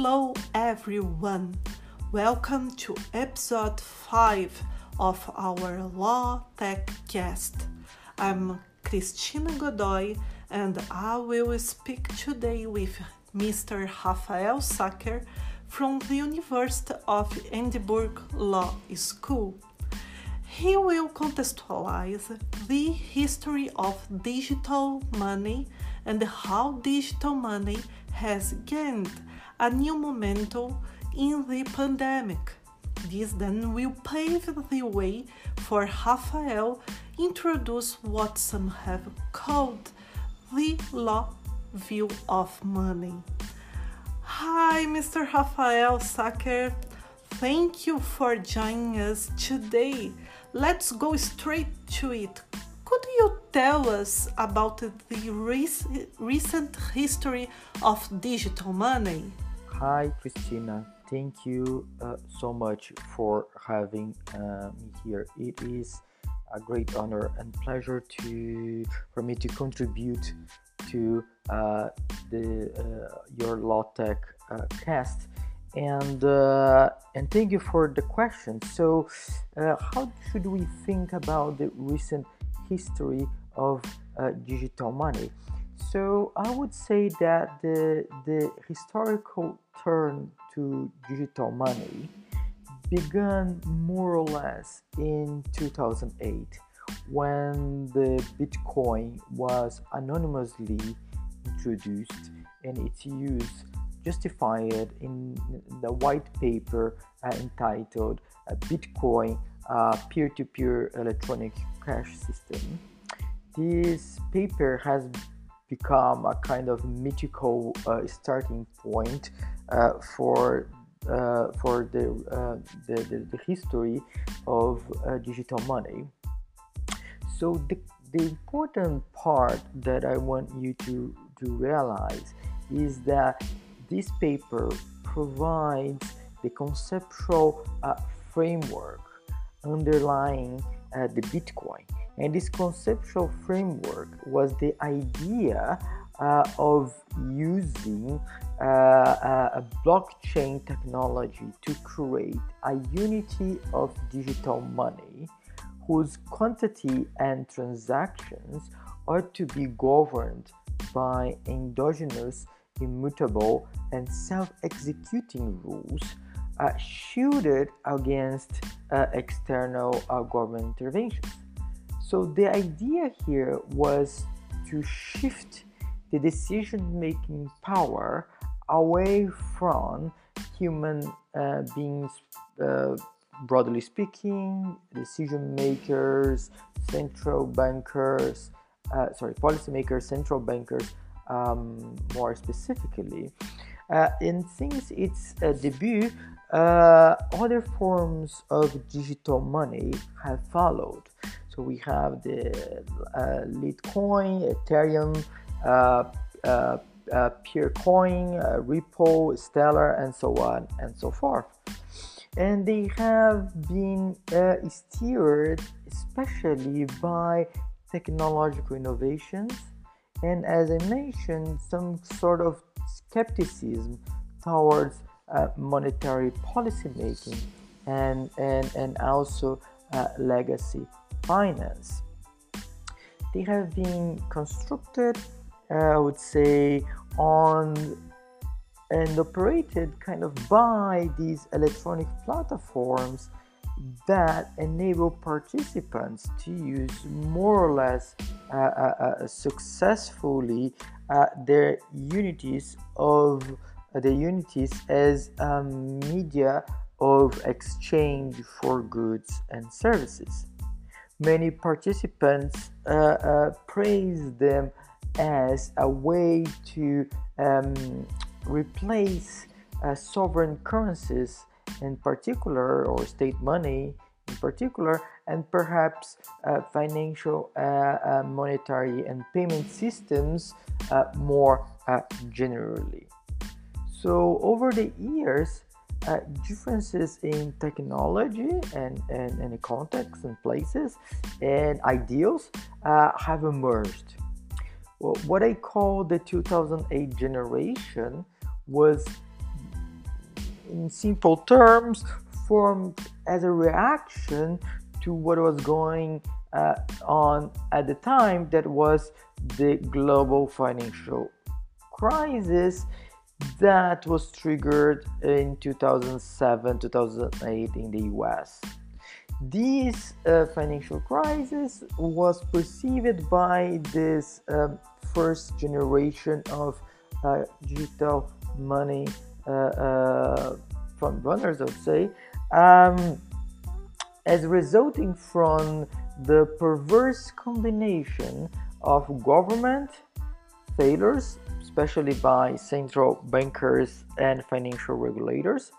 Hello, everyone. Welcome to episode 5 of our Law Tech Cast. I'm Cristina Godoy and I will speak today with Mr. Rafael Sacker from the University of Edinburgh Law School. He will contextualize the history of digital money and how digital money has gained a new momentum in the pandemic. This then will pave the way for Rafael introduce what some have called the law view of money. Hi, Mr. Rafael Sacker. Thank you for joining us today. Let's go straight to it. Could you tell us about the rec- recent history of digital money? Hi, Christina. Thank you uh, so much for having uh, me here. It is a great honor and pleasure to for me to contribute to uh, the uh, your law tech uh, cast and uh, and thank you for the question so how should we think about the recent history of digital money so i would say that the the historical turn to digital money began more or less in 2008 when the bitcoin was anonymously introduced and its use justified in the white paper uh, entitled uh, Bitcoin uh, Peer to Peer Electronic Cash System. This paper has become a kind of mythical uh, starting point uh, for uh, for the, the, the, the, history of digital money. So the, the important part that I want you to, to realize is that this paper provides the conceptual uh, framework underlying uh, the Bitcoin. And this conceptual framework was the idea uh, of using uh, a blockchain technology to create a unity of digital money whose quantity and transactions are to be governed by endogenous immutable, and self executing rules uh, shielded against uh, external uh, government interventions. So, the idea here was to shift the decision making power away from human uh, beings, uh, broadly speaking, decision makers, central bankers, uh, sorry, policymakers, central bankers um, more specifically. Uh, and since its uh, debut, uh, other forms of digital money have followed. So we have the uh, Litecoin, Ethereum, uh, uh, uh, Peercoin, uh, Ripple, Stellar, and so on and so forth. And they have been steered especially by technological innovations and as I mentioned, some sort of skepticism towards uh, monetary policy making and, and, and also uh, legacy finance. They have been constructed, uh, I would say, on and operated kind of by these electronic platforms that enable participants to use more or less uh, uh, uh successfully uh, their unities of uh, the unities as a media of exchange for goods and services. Many participants uh, praise them as a way to um, replace sovereign currencies in particular or state money in particular and perhaps uh, financial uh, uh, monetary and payment systems uh, more uh, generally. So over the years uh, differences in technology and, and, and contexts and places and ideals have emerged. Well, what i call the 2008 generation was in simple terms, formed as a reaction to what was going uh, on at the time that was the global financial crisis that was triggered in 2007 2008 in the US. This uh, financial crisis was perceived by this uh, first generation of uh, digital money uh, uh, front runners, I would say, um, as resulting from the perverse combination of government failures, especially by central bankers and financial regulators,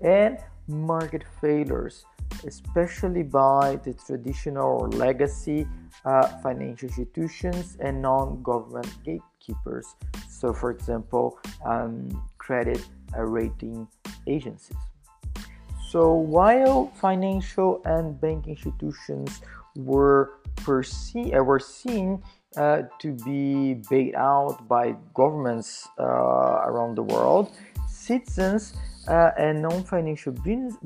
and market failures, especially by the traditional or legacy uh, financial institutions and non government gatekeepers. So, for example, um, credit uh, rating agencies. So, while financial and banking institutions were perceived, uh, were seen uh, to be bailed out by governments uh, around the world, citizens uh, and non-financial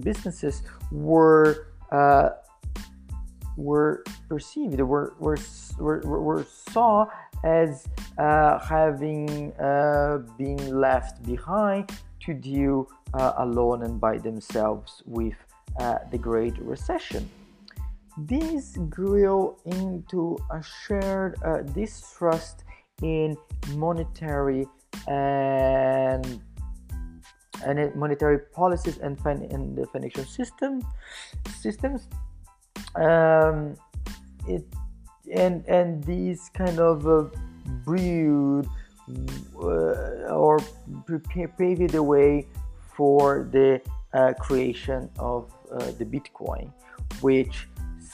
businesses were uh, were perceived were were were, were saw as uh, having been left behind to deal alone and by themselves with the Great Recession. This grew into a shared uh, distrust in monetary and and monetary policies and, fin- and the financial system systems. Um, it and and these kind of uh, brewed uh, or paved the way for the uh, creation of uh, the Bitcoin, which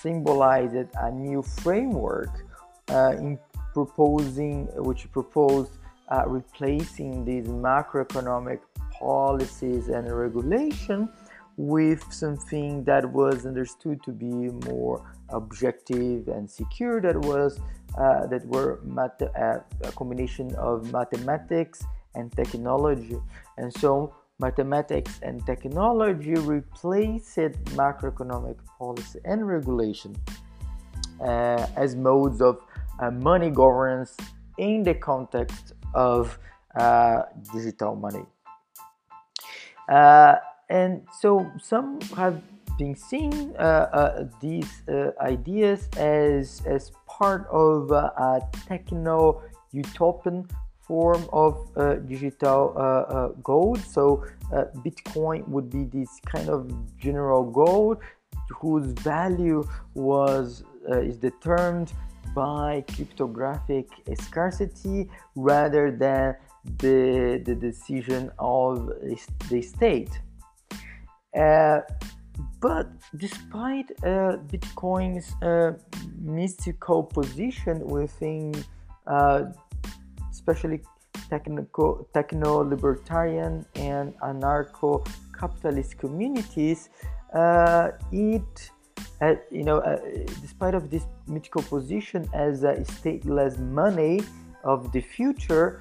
symbolized a new framework uh, in proposing, which proposed uh, replacing these macroeconomic policies and regulation with something that was understood to be more objective and secure that was uh, that were math- uh, a combination of mathematics and technology. And so mathematics and technology replaced macroeconomic policy and regulation uh, as modes of uh, money governance in the context of uh, digital money. Uh, and so some have been seeing uh, uh, these ideas as, as part of a techno utopian form of uh, digital uh, uh, gold. So Bitcoin would be this kind of general gold whose value was is determined by cryptographic scarcity rather than the, the decision of the state. Uh, but despite uh, Bitcoin's uh, mystical position within especially techno-libertarian and anarcho-capitalist communities, uh, it, uh, you know, uh, despite of this mythical position as a stateless money of the future,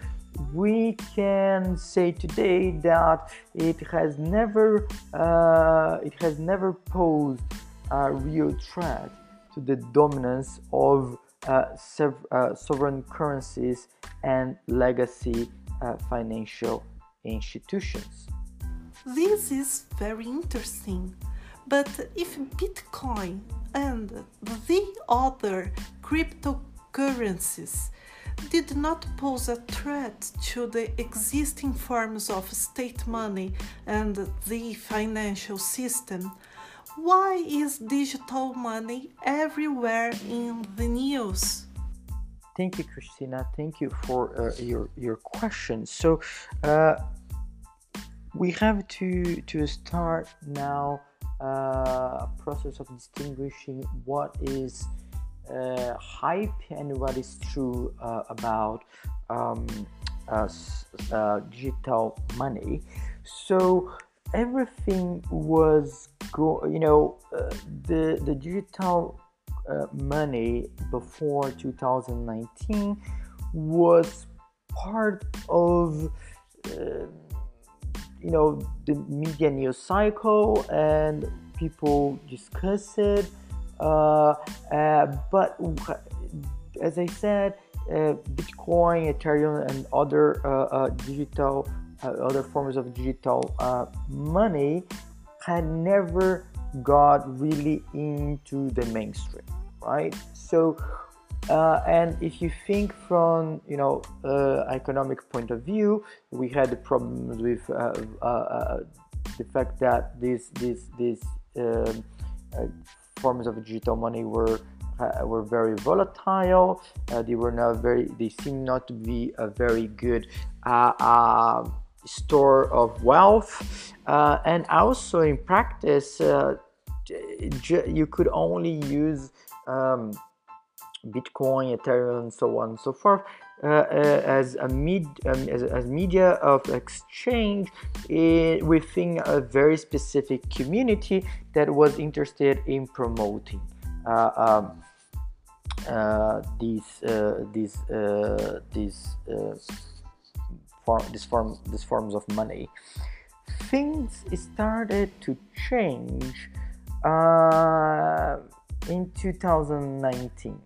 we can say today that it has never, uh, it has never posed a real threat to the dominance of sovereign currencies and legacy uh, financial institutions. This is very interesting. But if Bitcoin and the other cryptocurrencies did not pose a threat to the existing forms of state money and the financial system, why is digital money everywhere in the news? Thank you, Christina. Thank you for uh, your your question. So, uh, we have to to start now uh, a process of distinguishing what is uh, hype and what is true uh, about um, uh, digital money. So everything was you know uh, the the digital uh, money before 2019 was part of uh, you know the media news cycle and people discuss it uh, uh, but as i said uh, bitcoin ethereum and other uh, uh, digital other forms of digital money had never got really into the mainstream right so uh, and if you think from you know uh, economic point of view, we had problems with uh, uh, uh the fact that these these these um, uh, forms of digital money were were very volatile. they were not very. They seem not to be a very good store of wealth, and also in practice, you could only use. Um, Bitcoin, Ethereum, and so on and so forth, uh, uh, as a med, um, as, as, media of exchange in, within a very specific community that was interested in promoting uh, um, uh, these uh, these uh, these form, this form these forms of money. Things started to change in 2019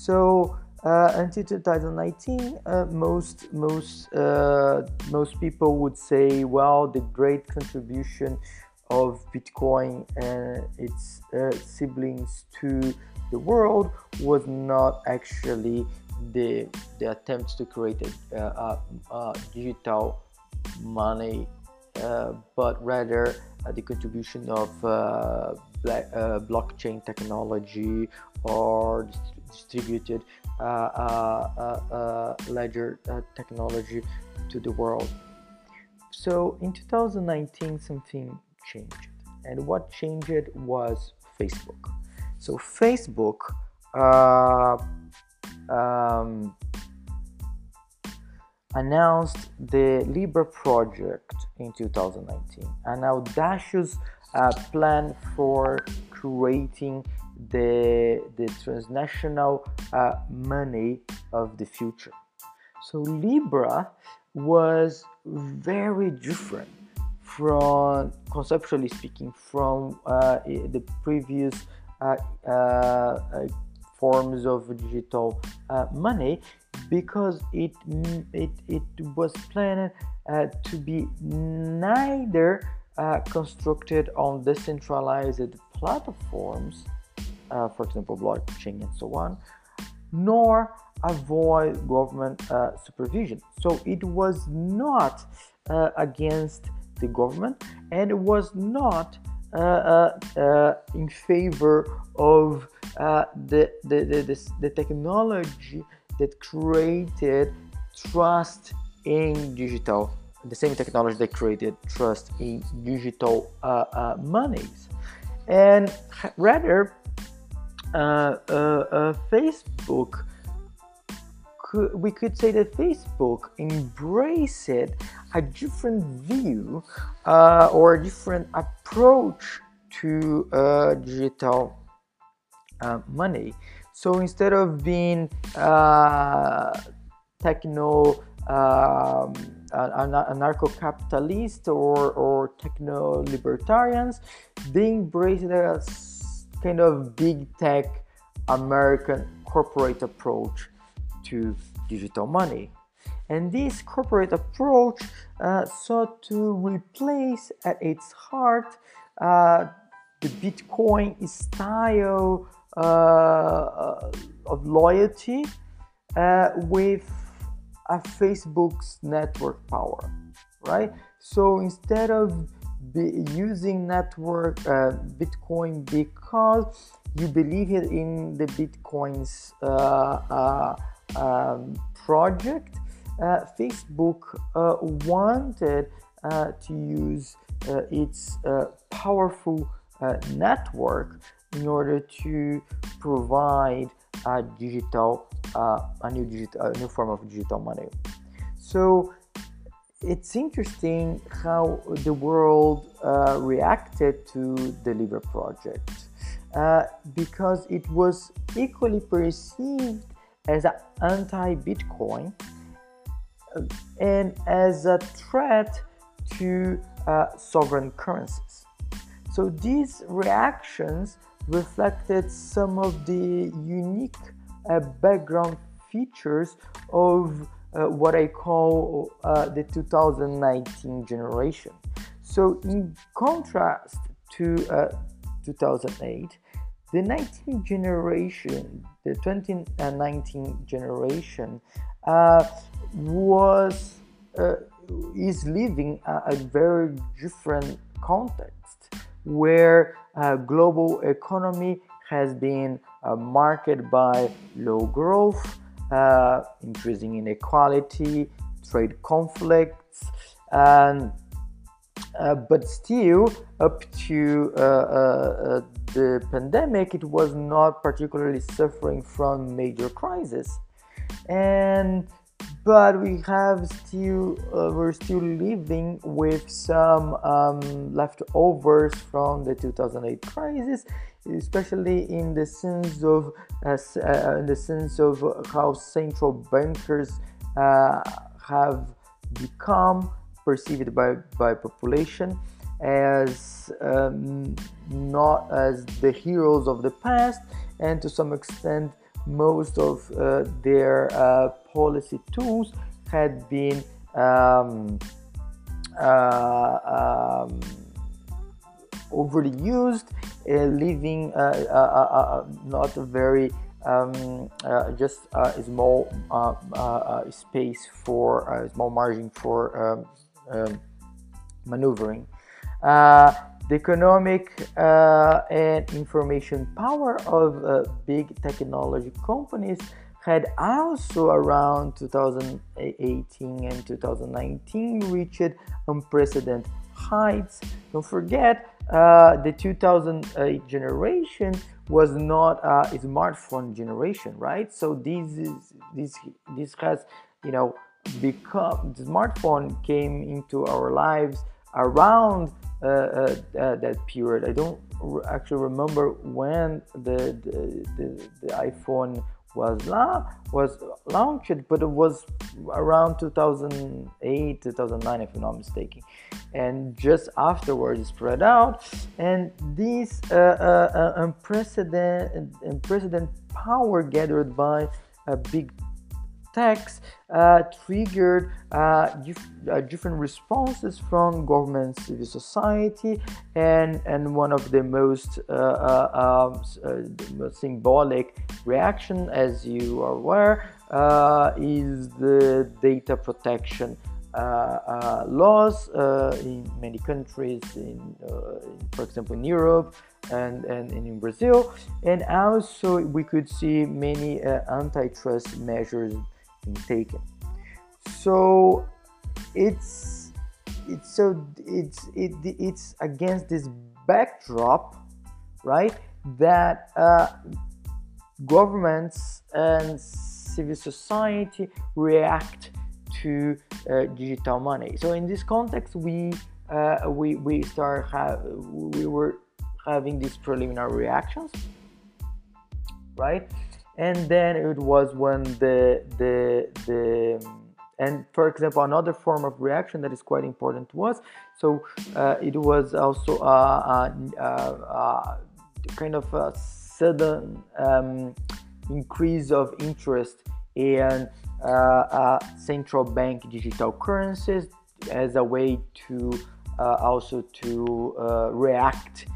so uh, until 2019, uh, most most uh, most people would say, well, the great contribution of Bitcoin and its uh, siblings to the world was not actually the the attempt to create a, a, a digital money, uh, but rather uh, the contribution of black, blockchain technology or distributed uh, uh, uh, ledger technology to the world. So in 2019, something changed, and what changed was Facebook. So Facebook um, announced the Libra project in 2019, an audacious uh, plan for creating the, the transnational uh, money of the future. So Libra was very different from, conceptually speaking, from uh, the previous uh, uh forms of digital uh, money because it, it, it was planned to be neither constructed on decentralized platforms uh, for example, blockchain and so on, nor avoid government uh, supervision. So it was not uh, against the government and it was not uh, uh, uh, in favor of the, the, the, the, technology that created trust in digital, the same technology that created trust in digital monies. And rather, uh, uh, uh, Facebook, we could say that Facebook embraced a different view uh, or a different approach to uh, digital uh, money. So instead of being techno um, anarcho-capitalist or, or techno-libertarians, they embrace a kind of big tech American corporate approach to digital money. And this corporate approach uh, sought to replace at its heart uh, the Bitcoin style uh, of loyalty uh, with a Facebook's network power, right? So instead of using network uh, Bitcoin because you believe in the Bitcoin's uh, um, project. Uh, Facebook uh, wanted uh, to use its powerful network in order to provide a digital, a new digital, a new form of digital money. So it's interesting how the world uh, reacted to the Libra project uh, because it was equally perceived as an anti Bitcoin and as a threat to uh, sovereign currencies. So these reactions reflected some of the unique uh, background features of uh, what I call uh, the 2019 generation. So, in contrast to uh, 2008, the 19 generation, the 2019 generation, uh, was uh, is living a, a, very different context where uh, global economy has been uh, marked by low growth, uh, increasing inequality, trade conflicts, and uh, but still, up to the pandemic, it was not particularly suffering from major crisis, and but we have still uh, we're still living with some um, leftovers from the 2008 crisis especially in the sense of uh, uh, in the sense of how central bankers uh, have become perceived by by population as um, not as the heroes of the past and to some extent most of uh, their uh, policy tools had been um, uh, um, overly used, uh, leaving uh, uh, not a very um, just a small space for a small margin for um, um maneuvering. The economic uh, and information power of uh, big technology companies had also around 2018 and 2019 reached unprecedented heights. Don't forget, uh, the 2008 generation was not a smartphone generation, right? So this is this this has you know become the smartphone came into our lives around uh, uh, uh, that period. I don't actually remember when the the, the, the iPhone was la- was launched, but it was around 2008, 2009, if I'm not mistaken, and just afterwards spread out. And this uh, uh, uh, unprecedented, unprecedented power gathered by a big attacks uh, triggered uh, dif- uh, different responses from government, civil society, and, and one of the most, uh, uh, um, symbolic reaction, as you are aware, is the data protection. Uh, laws uh, in many countries, in, uh, for example, in Europe and, and, and, in Brazil. And also, we could see many antitrust measures taken so it's it's so it's it, it's against this backdrop right that uh, governments and civil society react to uh, digital money. So in this context we uh, we we start have we were having these preliminary reactions right and then it was when the the the and for example another form of reaction that is quite important to us so uh, it was also a, a, a, kind of a sudden um, increase of interest in uh, uh, central bank digital currencies as a way to uh, also to uh, react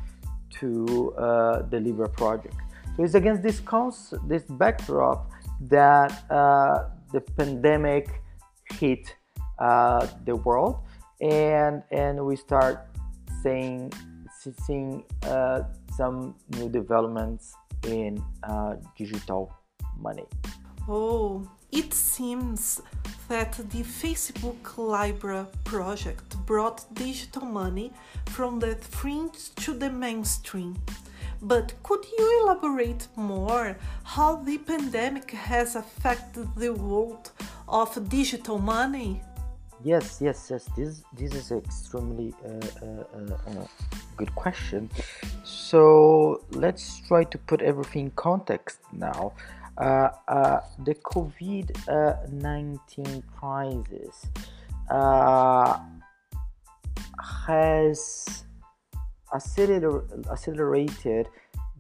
to uh, the Libra project. So it's against this cons- this backdrop that uh, the pandemic hit uh, the world, and and we start seeing seeing uh, some new developments in uh, digital money. Oh, it seems that the Facebook Libra project brought digital money from the fringe to the mainstream. But could you elaborate more how the pandemic has affected the world of digital money? Yes, yes, yes. This this is extremely uh, uh, uh, uh, good question. So let's try to put everything in context now. Uh, uh, the COVID nineteen crisis has acceler- accelerated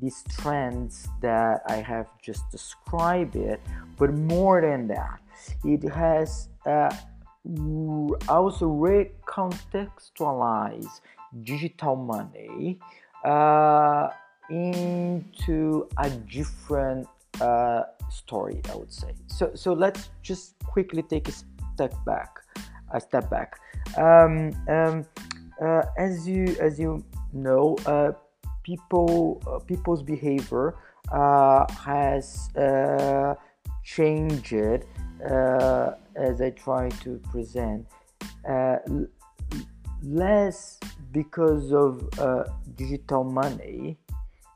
these trends that I have just described it, but more than that, it has uh, also recontextualized digital money uh, into a different uh, story, I would say. So, so let's just quickly take a step back. A step back. Um, um, uh, as you as you know, uh, people uh, people's behavior uh, has uh, changed uh, as I try to present. Less because of digital money,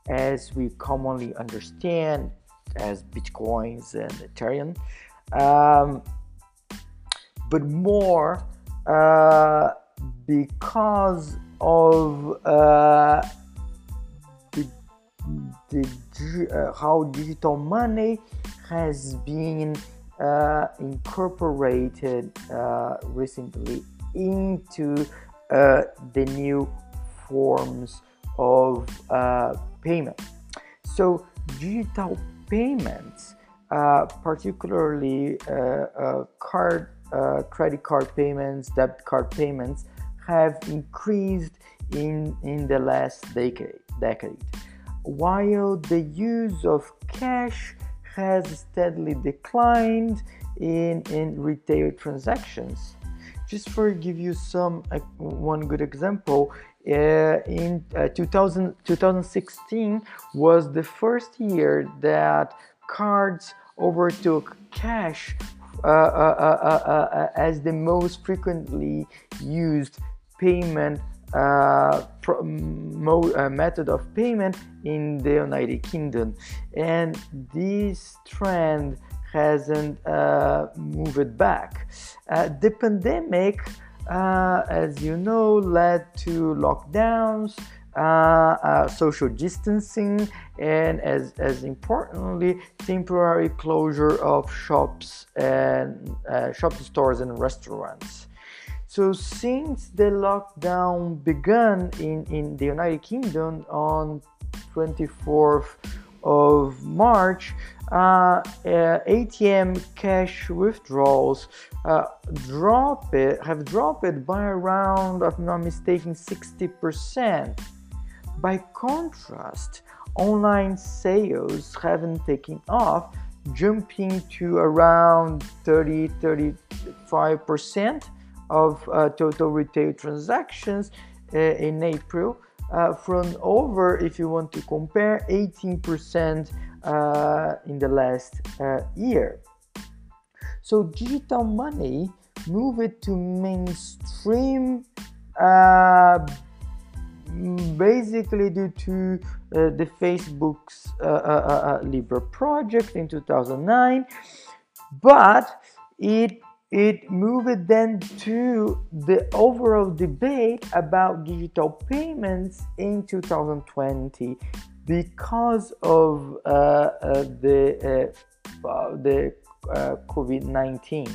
as we commonly understand as bitcoins and Ethereum, um, but more uh, because of uh, the, the uh, how digital money has been uh, incorporated uh, recently into the new forms of payment. So digital payments, uh, particularly uh, uh, card, credit card payments, debit card payments, have increased in, in the last decade, decade, while the use of cash has steadily declined in, in retail transactions. Just for give you some uh, one good example, uh, in uh, 2000, 2016 was the first year that cards overtook cash uh, uh, uh, uh as the most frequently used payment pro- mo- method of payment in the United Kingdom. And this trend hasn't moved back. the pandemic uh, as you know, led to lockdowns, uh, uh, social distancing, and as, as importantly, temporary closure of shops and uh, shop stores and restaurants. So, since the lockdown began in, in the United Kingdom on 24th of March, uh, uh, ATM cash withdrawals uh, drop it have dropped by around, if I'm not mistaken, 60%. By contrast, online sales haven't taken off, jumping to around 30 35% of uh, total retail transactions uh, in April uh, from over, if you want to compare, 18% uh, in the last year. So digital money moved to mainstream uh, basically due to uh, the Facebook's uh, Libra project in 2009, but it it moved then to the overall debate about digital payments in 2020 because of uh, uh, the uh, the uh, COVID-19.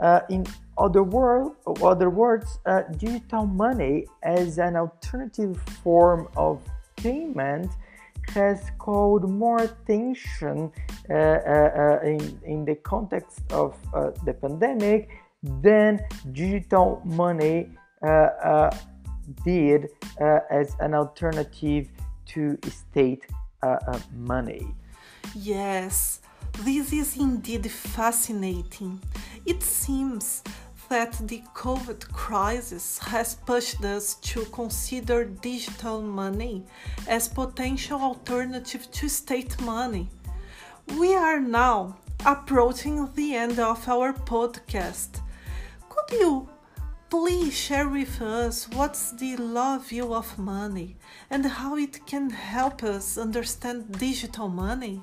Uh, in other, word, other words, uh, digital money as an alternative form of payment has called more attention uh, uh, uh, in, in the context of uh, the pandemic than digital money uh, did as an alternative to state money. Yes, this is indeed fascinating. It seems that the COVID crisis has pushed us to consider digital money as potential alternative to state money. We are now approaching the end of our podcast. Could you please share with us what's the law view of money and how it can help us understand digital money?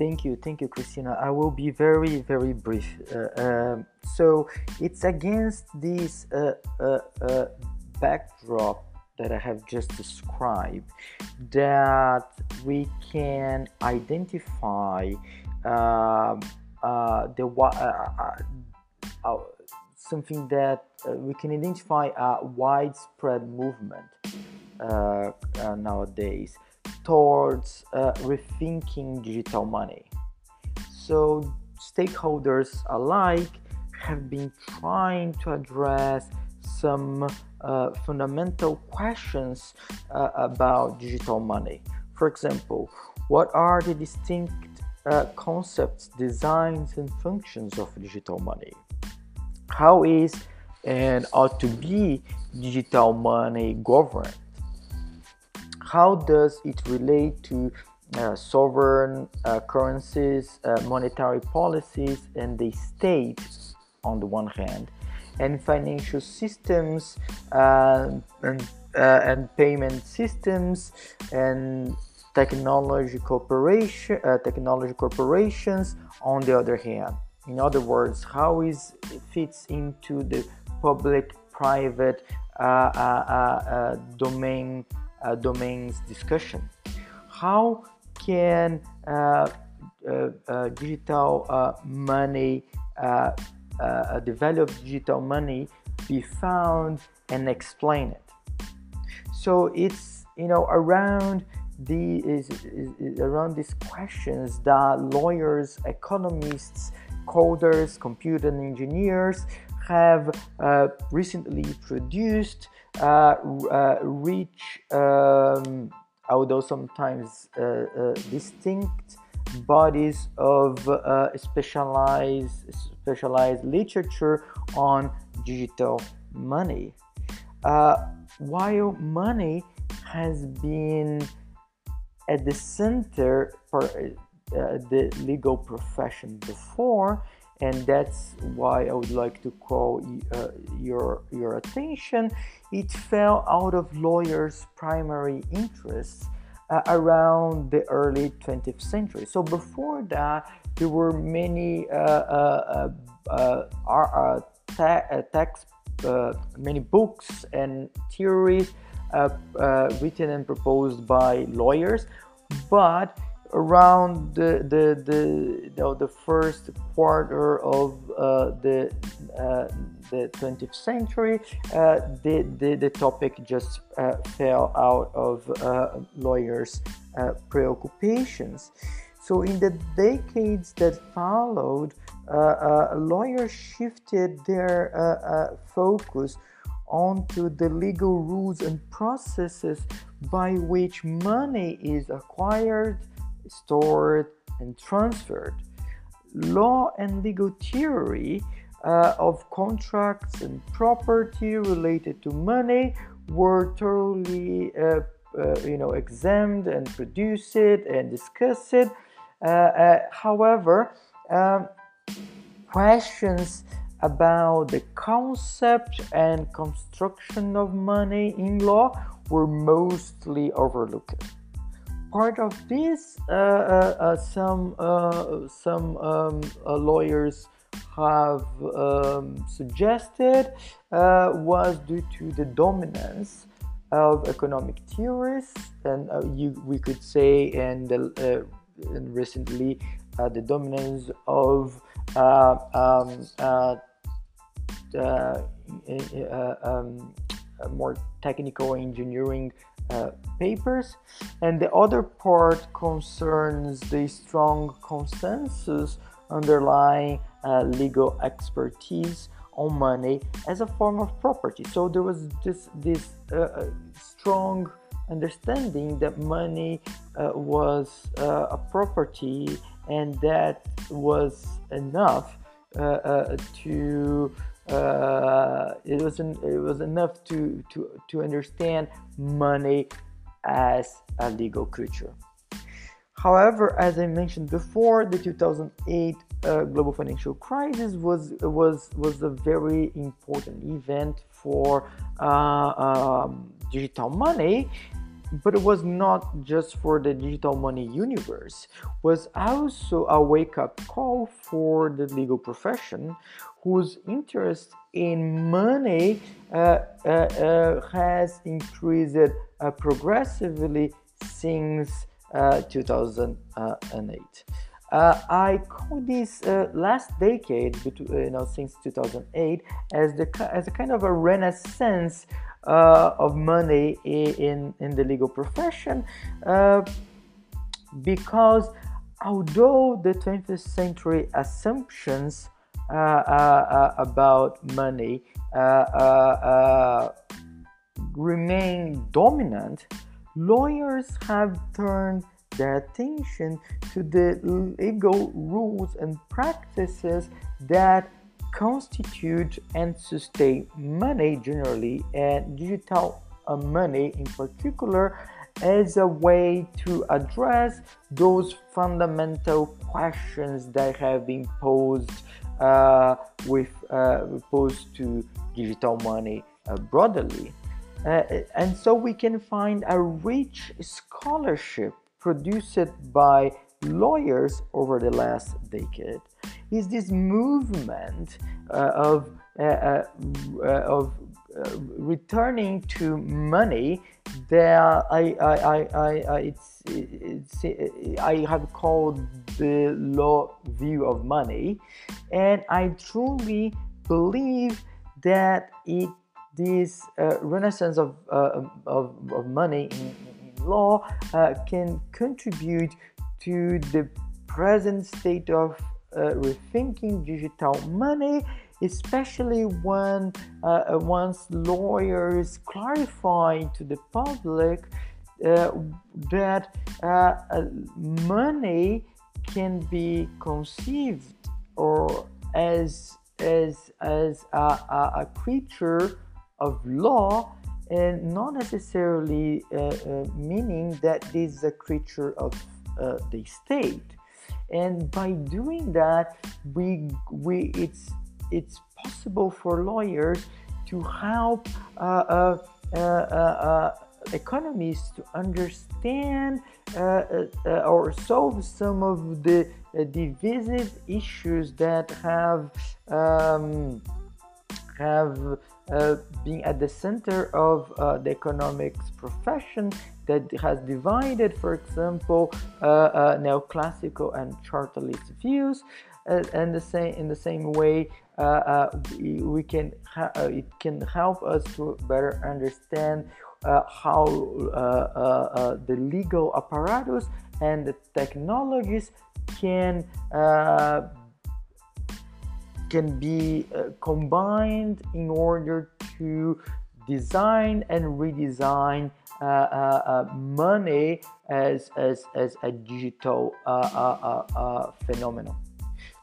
Thank you, thank you, Christina. I will be very, very brief. Uh, um, so it's against this uh, uh, uh, backdrop that I have just described that we can identify um, uh, the something that uh, we can identify a widespread movement uh, uh, nowadays towards uh, rethinking digital money. So, stakeholders alike have been trying to address some uh, fundamental questions uh, about digital money. For example, what are the distinct uh, concepts, designs, and functions of digital money? How is and ought to be digital money governed? How does it relate to uh, sovereign uh, currencies, uh, monetary policies, and the state on the one hand, and financial systems uh, and, uh, and payment systems and technology corporation uh, technology corporations on the other hand? In other words how is it fits into the public private uh, domain Uh, domains discussion. How can uh, uh, digital money uh, the value of digital money be found and explain it so it's you know around the is, is, is around these questions that lawyers economists coders computer engineers have uh, recently produced uh, uh, rich um, although sometimes uh, distinct bodies of uh, specialized specialized literature on digital money. Uh, while money has been at the center for uh, the legal profession before, and that's why I would like to call uh, your your attention. It fell out of lawyers' primary interests uh, around the early 20th century. So before that, there were many uh, uh, uh, uh te- text, many books and theories written and proposed by lawyers, but around the the the, you know, the first quarter of uh, the uh, the 20th century, uh, the, the, the topic just uh, fell out of uh, lawyers' uh, preoccupations. So, in the decades that followed, lawyers shifted their focus onto the legal rules and processes by which money is acquired stored, and transferred. Law and legal theory uh, of contracts and property related to money were thoroughly uh, uh, you know examined and produced and discussed uh, uh, however um, questions about the concept and construction of money in law were mostly overlooked part of this, uh, uh, uh some uh, some um, lawyers have um, suggested was due to the dominance of economic theorists, and you, we could say, and, and recently the dominance of um, um, more technical engineering uh, papers, and the other part concerns the strong consensus underlying uh, legal expertise on money as a form of property. So there was this this uh, uh strong understanding that money uh, was a property, and that was enough to uh, it was it was enough to to to understand money as a legal creature. However, as I mentioned before, the 2008 uh, global financial crisis was was was a very important event for uh, um, digital money but it was not just for the digital money universe it was also a wake-up call for the legal profession whose interest in money uh, uh, uh has increased progressively since uh, 2008 Uh, I call this uh, last decade, between, you know, since 2008, as the as a kind of a renaissance uh, of money in in the legal profession, because although the 20th century assumptions Uh, uh, uh, about money remain dominant, lawyers have turned their attention to the legal rules and practices that constitute and sustain money generally and digital uh, money in particular as a way to address those fundamental questions that have been posed uh, with uh, posed to digital money uh, broadly. Uh, and so we can find a rich scholarship produced by lawyers over the last decade is this movement uh, of uh, uh, uh of uh, returning to money I I, I, I, I it's, it's, I have called the law view of money and I truly believe that it this uh, renaissance of, uh, of, of money in, in law uh, can contribute to the present state of uh, rethinking digital money, especially when uh, once lawyers clarify to the public uh, that money can be conceived or as as as a, a, a creature of law and not necessarily uh, uh, meaning that this is a creature of uh, the state. And by doing that we we it's it's possible for lawyers to help uh, uh, uh, economists to understand or solve some of the divisive issues that have um, have uh, at the center of uh, the economics profession that has divided, for example, uh, uh neoclassical and chartalist views. Uh, and the same in the same way, we, we, can it can help us to better understand how the legal apparatus and the technologies can can be uh, combined in order to design and redesign uh, uh, uh money as, as, as a digital uh, uh, phenomenon.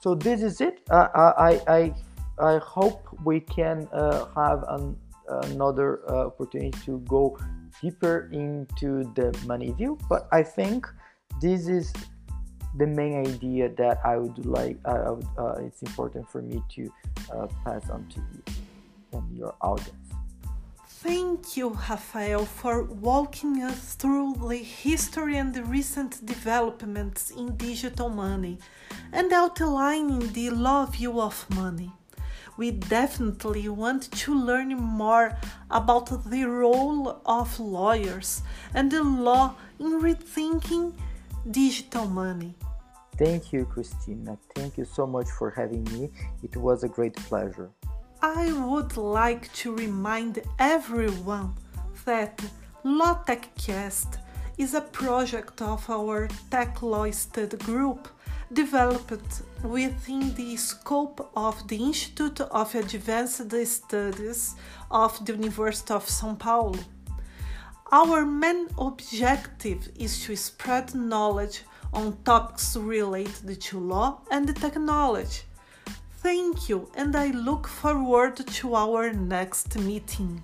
So this is it. I, I, I hope we can have an, another opportunity to go deeper into the money view, but I think this is the main idea that I would like, uh, would, uh, it's important for me to uh, pass on to you and your audience. Thank you, Rafael, for walking us through the history and the recent developments in digital money and outlining the law view of money. We definitely want to learn more about the role of lawyers and the law in rethinking digital money. Thank you, Christina. Thank you so much for having me. It was a great pleasure. I would like to remind everyone that LawTechCast is a project of our Tech Law Study Group developed within the scope of the Institute of Advanced Studies of the University of São Paulo. Our main objective is to spread knowledge on topics related to law and technology. Thank you, and I look forward to our next meeting.